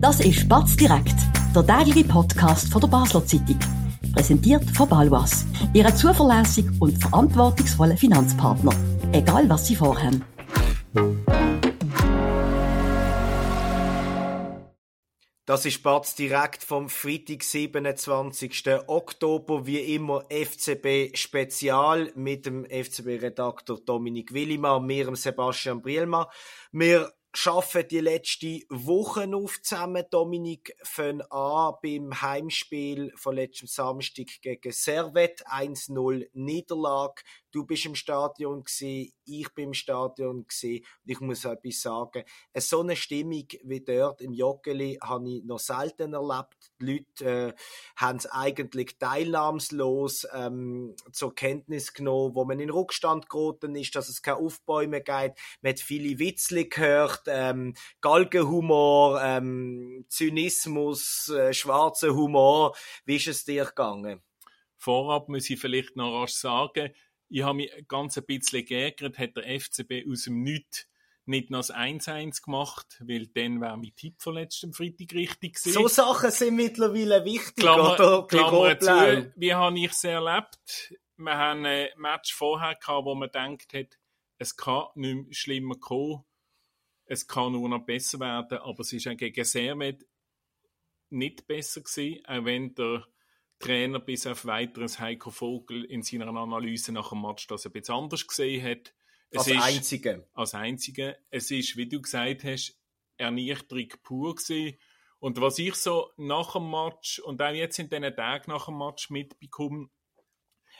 Das ist Batz direkt, der tägliche Podcast von der Basler Zeitung. Präsentiert von Balwas, Ihrem zuverlässigen und verantwortungsvollen Finanzpartner. Egal was Sie vorhaben. Das ist Batz direkt vom Freitag, 27. Oktober, wie immer FCB Spezial mit dem FCB-Redakteur Dominik Willimann, mir, Sebastian Brielmann. Wir schaffen die letzte Woche auf zusammen. Dominik von an beim Heimspiel von letztem Samstag gegen Servet 1-0 Niederlage. Du bist im Stadion gewesen, ich bin im Stadion gewesen. Und ich muss etwas sagen. So eine Stimmung wie dort im Joggeli habe ich noch selten erlebt. Die Leute äh, haben es eigentlich teilnahmslos ähm, zur Kenntnis genommen, wo man in Rückstand geraten ist, dass es keine Aufbäume gibt. Man hat viele Witzli gehört, ähm, Galgenhumor, ähm, Zynismus, äh, schwarzer Humor. Wie ist es dir gegangen? Vorab muss ich vielleicht noch rasch sagen, ich habe mich ganz ein bisschen geärgert, hat der FCB aus dem Nichts nicht noch das 1-1 gemacht, weil dann wäre mein Tipp von letztem Freitag richtig gewesen. So Sachen sind mittlerweile wichtig, Klammer, oder? Klammer zu, wie habe ich es erlebt? Wir haben ein Match vorher gehabt, wo man denkt hat, es kann nicht mehr schlimmer kommen, es kann nur noch besser werden, aber es ist gegen Servet nicht besser gewesen, auch wenn der Trainer bis auf weiteres Heiko Vogel in seiner Analyse nach dem Match das ein bisschen anders gesehen hat. Es als einzige. Als einzige. Es ist, wie du gesagt hast, Ernüchterung pur gewesen. Und was ich so nach dem Match und auch jetzt in diesen Tagen nach dem Match mitbekomme,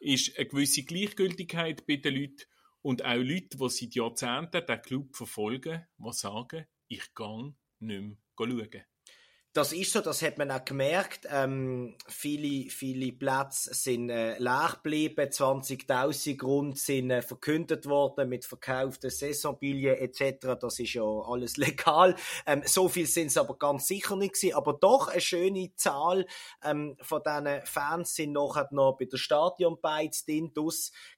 ist eine gewisse Gleichgültigkeit bei den Leuten und auch Leute, die seit Jahrzehnten den Club verfolgen, die sagen, ich gehe nicht mehr schauen. Das ist so, das hat man auch gemerkt. Ähm, viele, viele Plätze sind äh, leer geblieben, 20.000 Grund sind äh, verkündet worden mit verkauften Saisonbillien etc. Das ist ja alles legal. Ähm, so viel sind es aber ganz sicher nicht gewesen. Aber doch eine schöne Zahl ähm, von diesen Fans sind nachher noch bei der Stadionbeiz drin,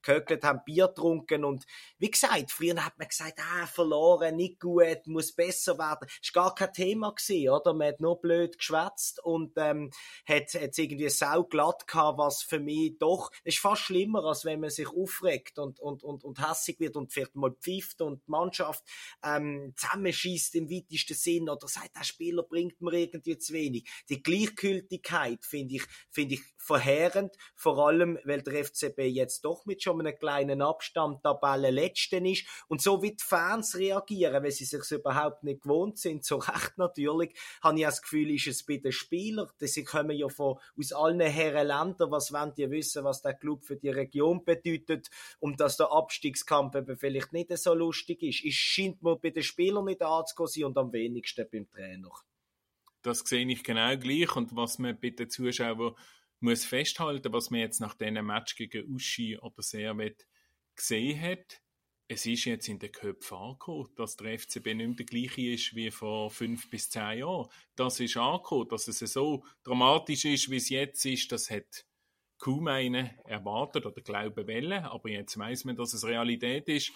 gehöckelt, haben Bier getrunken und wie gesagt, früher hat man gesagt, ah, verloren, nicht gut, muss besser werden. Das war gar kein Thema gewesen, oder? Man hat nur blöd geschwätzt und ähm, hat jetzt irgendwie sau glatt gehabt, was für mich doch, ist fast schlimmer, als wenn man sich aufregt und, und, und, und hässig wird und vielleicht mal pfifft und die Mannschaft ähm, zusammenschießt im weitesten Sinn oder sagt, der Spieler bringt mir irgendwie zu wenig. Die Gleichgültigkeit finde ich, finde ich verheerend, vor allem, weil der FCB jetzt doch mit schon einem kleinen Abstand Tabelle letzten ist und so wie die Fans reagieren, weil sie sich überhaupt nicht gewohnt sind, so recht natürlich, habe ich das Gefühl, Gefühl ist es bei den Spielern, sie kommen ja von, aus allen Herren Ländern, was wollen die wissen, was der Club für die Region bedeutet und dass der Abstiegskampf eben vielleicht nicht so lustig ist. Es scheint mir bei den Spielern nicht anzugehen und am wenigsten beim Trainer. Das sehe ich genau gleich und was man bei den Zuschauern muss festhalten, was man jetzt nach diesem Match gegen Uschi oder Servet gesehen hat, es ist jetzt in den Köpfen angekommen, dass der FCB nicht mehr der gleiche ist wie vor fünf bis zehn Jahren. Das ist angekommen, dass es so dramatisch ist, wie es jetzt ist, das hat kaum einer erwartet oder glauben wollen, aber jetzt weiß man, dass es Realität ist.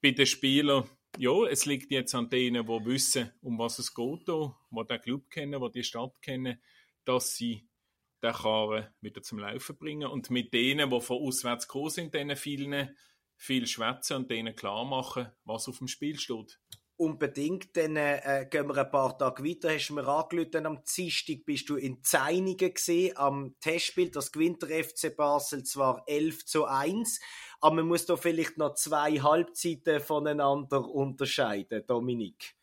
Bei den Spielern, ja, es liegt jetzt an denen, die wissen, um was es geht, die den Club kennen, die die Stadt kennen, dass sie den Karren wieder zum Laufen bringen. Und mit denen, die von auswärts gekommen sind, diesen vielen viel schwätzen und denen klar machen, was auf dem Spiel steht. Unbedingt, dann äh, gehen wir ein paar Tage weiter. Hast du mir angerufen, am Dienstag bist du in Zeiningen gesehen, am Testspiel. Das gewinnt der FC Basel zwar 11 zu 1, aber man muss da vielleicht noch zwei Halbzeiten voneinander unterscheiden, Dominik.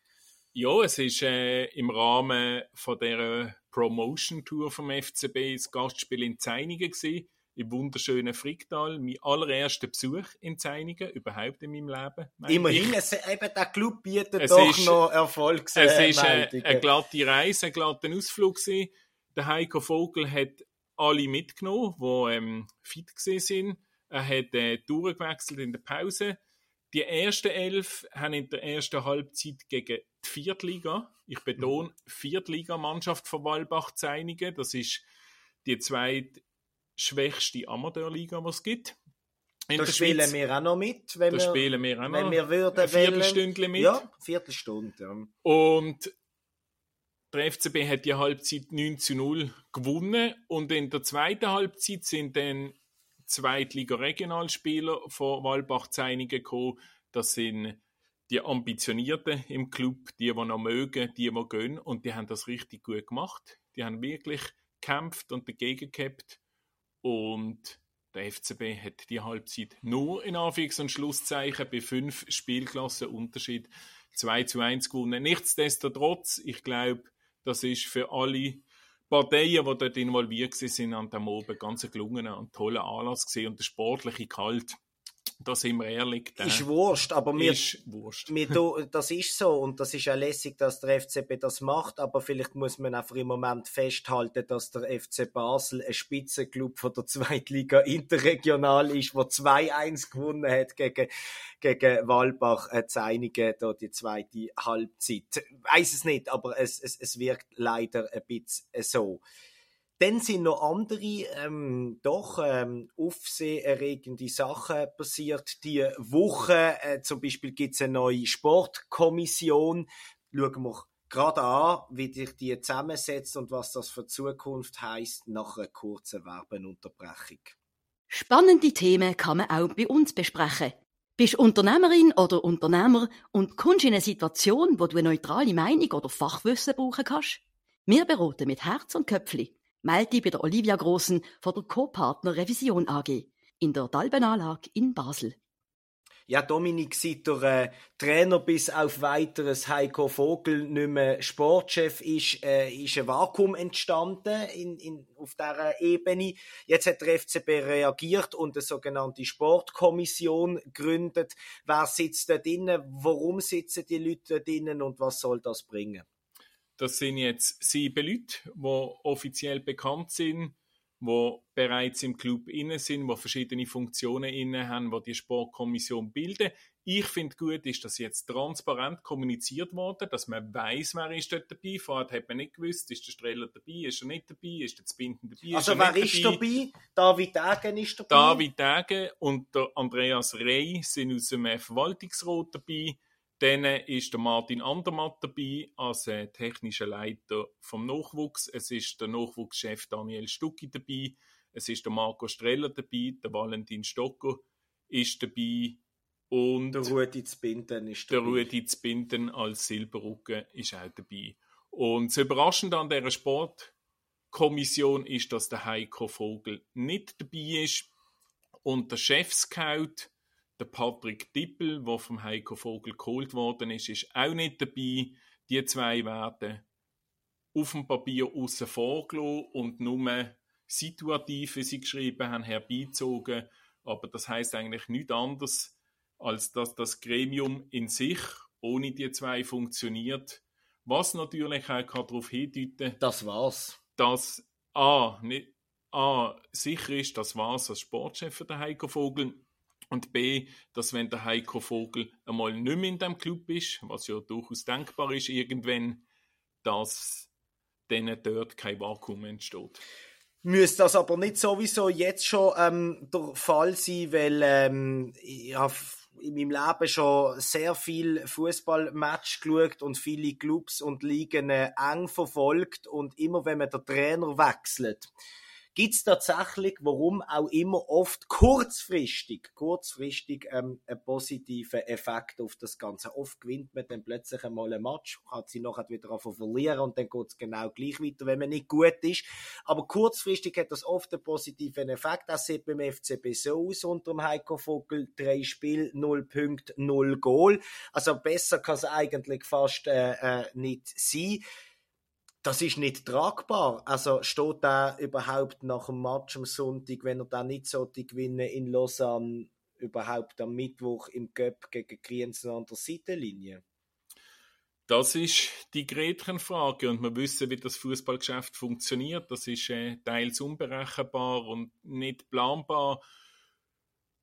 Ja, es ist äh, im Rahmen von der Promotion Tour vom FCB das Gastspiel in Zeiningen gewesen im wunderschönen Fricktal. Mein allererster Besuch in Zeiningen überhaupt in meinem Leben. Immerhin, es, eben der Club bietet es doch ist, noch Erfolgs Es ist eine, eine glatte Reise, ein glatter Ausflug gewesen. Der Heiko Vogel hat alle mitgenommen, die ähm, fit sind. Er hat äh, durchgewechselt in der Pause. Die ersten elf haben in der ersten Halbzeit gegen die Viertliga, ich betone, Viertliga-Mannschaft von Walbach Zeiningen. Das ist die zweite schwächste Amateurliga, die es gibt. In da spielen wir auch noch mit, wenn, da wir, spielen wir auch noch wenn wir würden ein Viertelstündchen mit. Ja, Viertelstunde. Ja. Und der FCB hat die Halbzeit 9 zu 0 gewonnen und in der zweiten Halbzeit sind dann Zweitliga-Regionalspieler von Walbach zu einigen gekommen. Das sind die Ambitionierten im Club, die, die noch mögen, die, die gehen. Und die haben das richtig gut gemacht. Die haben wirklich gekämpft und dagegen gehabt. Und der FCB hat die Halbzeit nur in Anführungs- und Schlusszeichen bei fünf Spielklassen Unterschied 2 zu 1 gewonnen. Nichtsdestotrotz, ich glaube, das ist für alle Parteien, die dort involviert sind, an dem Oben ganz gelungener und toller Anlass gesehen und der sportliche Kalt da sind wir ehrlich. Ist Wurscht, aber mir, ist Wurscht. mir, das ist so und das ist ja lässig, dass der FCB das macht, aber vielleicht muss man einfach im Moment festhalten, dass der FC Basel ein Spitzenklub von der Zweitliga interregional ist, wo 2-1 gewonnen hat gegen, gegen Walbach, äh, zu einigen, da die zweite Halbzeit. Weiß es nicht, aber es, es, es wirkt leider ein bisschen so. Dann sind noch andere, ähm, doch ähm, aufsehenerregende Sachen passiert. Die Woche, äh, zum Beispiel gibt es eine neue Sportkommission. Schauen wir gerade an, wie sich die zusammensetzt und was das für Zukunft heißt nach einer kurzen Werbenunterbrechung. Spannende Themen kann man auch bei uns besprechen. Bist Unternehmerin oder Unternehmer und kommst in eine Situation, wo du eine neutrale Meinung oder Fachwissen brauchen kannst? Wir beraten mit Herz und Köpfli melde bei der Olivia Grossen von der Co-Partner Revision AG in der Dalbenanlage in Basel. Ja, Dominik, seit der äh, Trainer bis auf weiteres Heiko Vogel nicht mehr Sportchef ist, äh, ist ein Vakuum entstanden in, in, auf dieser Ebene. Jetzt hat der FCB reagiert und eine sogenannte Sportkommission gegründet. Wer sitzt da drinnen? Warum sitzen die Leute da drinnen und was soll das bringen? Das sind jetzt sieben Leute, die offiziell bekannt sind, die bereits im Club inne sind, die verschiedene Funktionen inne haben, die die Sportkommission bilden. Ich finde gut, ist das jetzt transparent kommuniziert worden, dass man weiß, wer ist dort dabei. Vorher hat man nicht gewusst, ist der Streller dabei, ist er nicht dabei, ist der Zbinden dabei. Also wer ist dabei? dabei? David Degen ist dabei. David Degen und der Andreas Rey sind aus dem Verwaltungsrat dabei. Dann ist der Martin Andermatt dabei als äh, technischer Leiter vom Nachwuchs. Es ist der Nachwuchschef Daniel Stucki dabei. Es ist der Marco Streller dabei. Der Valentin Stocker ist dabei. Und der Rudi Zbinden ist dabei. Der Rudi Zbinden als Silberrücken ist auch dabei. Und das Überraschende an dieser Sportkommission ist, dass der Heiko Vogel nicht dabei ist. Und der Chef-Scout der Patrick Dippel, der vom Heiko Vogel geholt worden ist, ist auch nicht dabei. Die zwei werden auf dem Papier außen vorgelassen und nur situativ, wie sie geschrieben haben, herbeizogen. Aber das heißt eigentlich nichts anderes, als dass das Gremium in sich ohne die zwei funktioniert. Was natürlich auch darauf hindeuten Das war's. Dass A, nicht, A sicher ist, das war's als Sportchef der Heiko Vogel und B, dass wenn der Heiko Vogel einmal nicht mehr in dem Club ist, was ja durchaus denkbar ist, irgendwann, dass dann dort kein Vakuum entsteht. Müsste das aber nicht sowieso jetzt schon ähm, der Fall sein, weil ähm, ich habe in meinem Leben schon sehr viel Fußballmatch geschaut und viele Clubs und Ligen äh, eng verfolgt und immer wenn man den Trainer wechselt, gibt es tatsächlich, warum auch immer, oft kurzfristig, kurzfristig ähm, einen positiven Effekt auf das Ganze. Oft gewinnt man dann plötzlich einmal ein Match, hat sie nachher wieder verlieren und dann geht es genau gleich weiter, wenn man nicht gut ist. Aber kurzfristig hat das oft einen positiven Effekt. Das sieht beim FCB so aus unter dem Heiko Vogel. Drei Spiele, null Punkte, null Goal. Also besser kann es eigentlich fast äh, äh, nicht sein das ist nicht tragbar. Also steht er überhaupt nach dem Match am Sonntag, wenn er dann nicht so gewinnen in Lausanne, überhaupt am Mittwoch im Göpp gegen Kriens an der Seitenlinie? Das ist die Gretchenfrage und wir wissen, wie das Fußballgeschäft funktioniert. Das ist äh, teils unberechenbar und nicht planbar.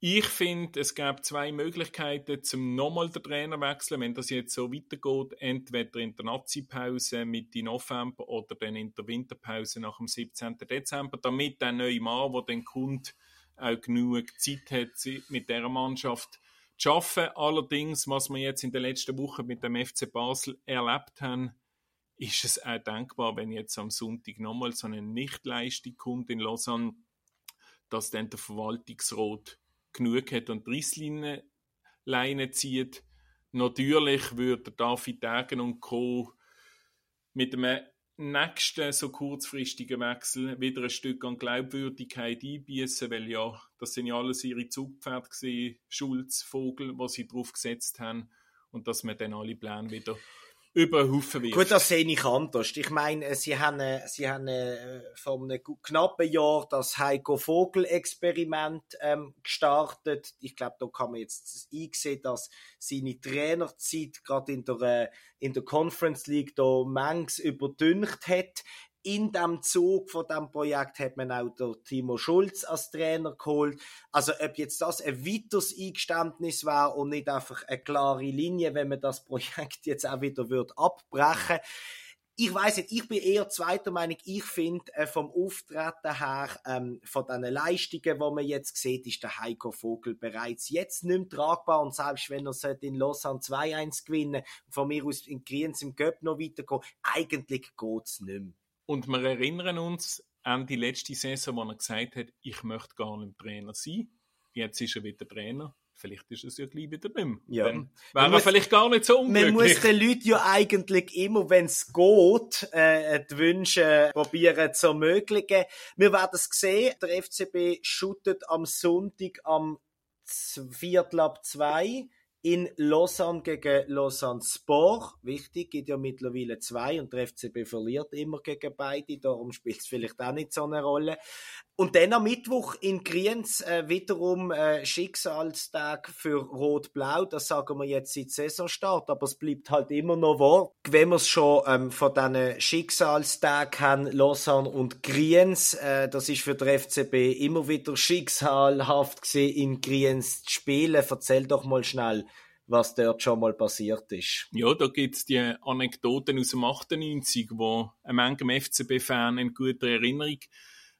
Ich finde, es gab zwei Möglichkeiten, zum nochmal den Trainer wechseln, wenn das jetzt so weitergeht. Entweder in der Nazi-Pause Mitte November oder dann in der Winterpause nach dem 17. Dezember, damit der neue Mann, der dann kommt, auch genug Zeit hat, mit dieser Mannschaft zu arbeiten. Allerdings, was wir jetzt in den letzten Wochen mit dem FC Basel erlebt haben, ist es auch denkbar, wenn jetzt am Sonntag nochmal so eine Nichtleistung kommt in Lausanne, dass dann der Verwaltungsrat genug hat und die Leine zieht. Natürlich würde David Degen und Co. mit einem nächsten so kurzfristigen Wechsel wieder ein Stück an Glaubwürdigkeit einbießen, weil ja, das sind ja alles ihre Zugpferde gesehen, Schulz, Vogel, was sie drauf gesetzt haben und dass man dann alle Pläne wieder über den. Gut, das sehe ich anders. Ich meine, sie haben, äh, sie haben äh, vor einem knappen Jahr das Heiko Vogel-Experiment ähm, gestartet. Ich glaube, da kann man jetzt einsehen, dass seine Trainerzeit gerade in der, äh, in der Conference League da manches überdünkt hat in dem Zug von dem Projekt hat man auch der Timo Schulz als Trainer geholt. Also ob jetzt das ein weiteres Eingeständnis war und nicht einfach eine klare Linie, wenn man das Projekt jetzt auch wieder wird abbrechen. Ich weiß nicht, ich bin eher zweiter Meinung. Ich finde äh, vom Auftreten her, ähm, von den Leistungen, die man jetzt sieht, ist der Heiko Vogel bereits jetzt nicht mehr tragbar und selbst wenn er in Lausanne 2-1 gewinnen, von mir aus in Kriens im Göpp noch weitergehen, eigentlich geht es nicht mehr. Und wir erinnern uns an die letzte Saison, wo er gesagt hat, ich möchte gar nicht Trainer sein. Jetzt ist er wieder Trainer. Vielleicht ist es ja gleich wieder nicht mehr. Ja. Dann wäre er muss, vielleicht gar nicht so unglücklich. Man muss den Leuten ja eigentlich immer, wenn es geht, äh, die Wünsche probieren zu ermöglichen. Wir werden es sehen. Der FCB shootet am Sonntag am Viertel ab zwei in Lausanne gegen Lausanne Sport. Wichtig, gibt ja mittlerweile zwei und der FCB verliert immer gegen beide, darum spielt es vielleicht auch nicht so eine Rolle. Und dann am Mittwoch in Kriens äh, wiederum äh, Schicksalstag für Rot-Blau, das sagen wir jetzt seit Saisonstart, aber es bleibt halt immer noch wahr. Wenn wir es schon ähm, von diesen Schicksalstagen haben, Lausanne und Kriens, äh, das ist für den FCB immer wieder schicksalhaft gesehen, in Kriens zu spielen. Erzähl doch mal schnell, was dort schon mal passiert ist. Ja, da gibt es die Anekdoten aus dem 98, wo manchem FCB-Fan in guter Erinnerung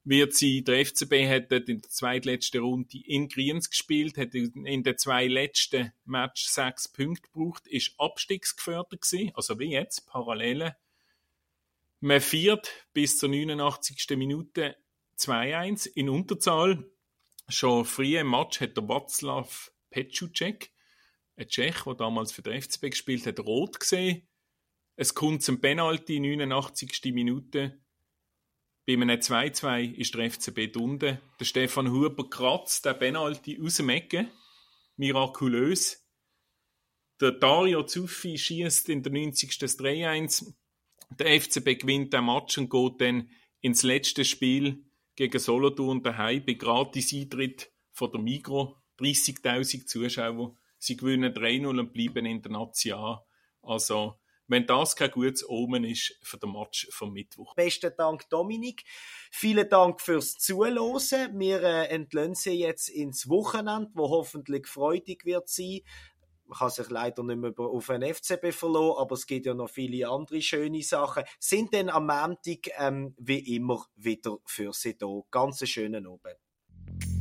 wird sie, der FCB hat in der zweitletzten Runde in Kriens gespielt, hat in den zwei letzten Match sechs Punkte gebraucht, ist abstiegsgefördert gewesen, also wie jetzt, Parallele. Man viert bis zur 89. Minute 2-1 in Unterzahl. Schon früh im Match hat der Václav Petschucek ein Tschech, der damals für den FCB gespielt hat, rot gesehen. Es kommt zum Penalty, 89. Minute. Bei einem 2-2 ist der FCB unten. Der Stefan Huber kratzt den Penalty aus dem Ecke. Mirakulös. Der Dario Zuffi schießt in der 90. das 3-1. Der FCB gewinnt den Match und geht dann ins letzte Spiel gegen Solothurn daheim bei Gratis-Eintritt von der Migro. 30.000 Zuschauer sie gewinnen 3-0 und bleiben in der Nation. Also, wenn das kein gutes Omen ist für den Match vom Mittwoch. Besten Dank, Dominik. Vielen Dank fürs Zuhören. Wir äh, entlösen Sie jetzt ins Wochenende, wo hoffentlich freudig wird sein. Man kann sich leider nicht mehr auf ein FCB verlassen, aber es gibt ja noch viele andere schöne Sachen. Sind dann am Montag ähm, wie immer wieder für Sie da. Ganz schönen Abend.